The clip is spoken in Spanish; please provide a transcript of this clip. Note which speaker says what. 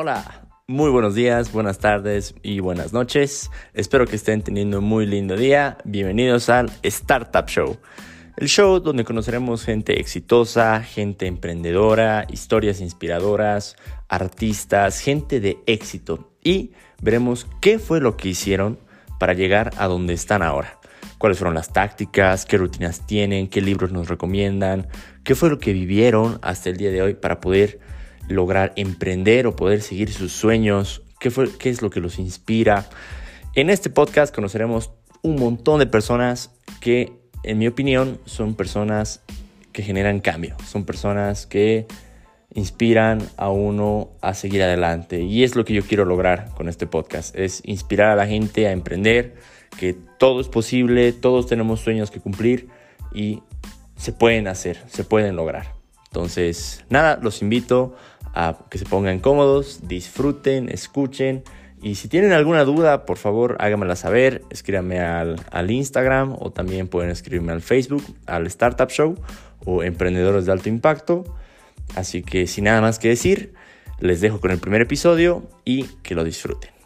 Speaker 1: Hola, muy buenos días, buenas tardes y buenas noches. Espero que estén teniendo un muy lindo día. Bienvenidos al Startup Show. El show donde conoceremos gente exitosa, gente emprendedora, historias inspiradoras, artistas, gente de éxito y veremos qué fue lo que hicieron para llegar a donde están ahora. Cuáles fueron las tácticas, qué rutinas tienen, qué libros nos recomiendan, qué fue lo que vivieron hasta el día de hoy para poder lograr emprender o poder seguir sus sueños, qué, fue, qué es lo que los inspira. En este podcast conoceremos un montón de personas que, en mi opinión, son personas que generan cambio, son personas que inspiran a uno a seguir adelante. Y es lo que yo quiero lograr con este podcast, es inspirar a la gente a emprender, que todo es posible, todos tenemos sueños que cumplir y se pueden hacer, se pueden lograr. Entonces, nada, los invito a que se pongan cómodos, disfruten, escuchen. Y si tienen alguna duda, por favor háganmela saber, escríbanme al, al, Instagram o también pueden escribirme al Facebook, al Startup Show o Emprendedores de Alto Impacto. Así que sin nada más que decir, les dejo con el primer episodio y que lo disfruten.